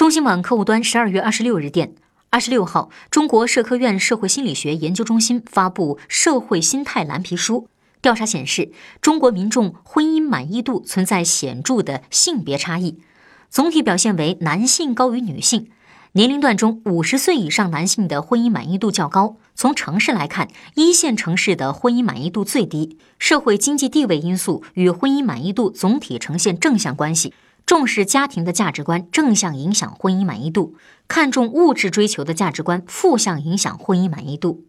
中新网客户端十二月二十六日电，二十六号，中国社科院社会心理学研究中心发布《社会心态蓝皮书》。调查显示，中国民众婚姻满意度存在显著的性别差异，总体表现为男性高于女性。年龄段中，五十岁以上男性的婚姻满意度较高。从城市来看，一线城市的婚姻满意度最低。社会经济地位因素与婚姻满意度总体呈现正向关系。重视家庭的价值观正向影响婚姻满意度，看重物质追求的价值观负向影响婚姻满意度。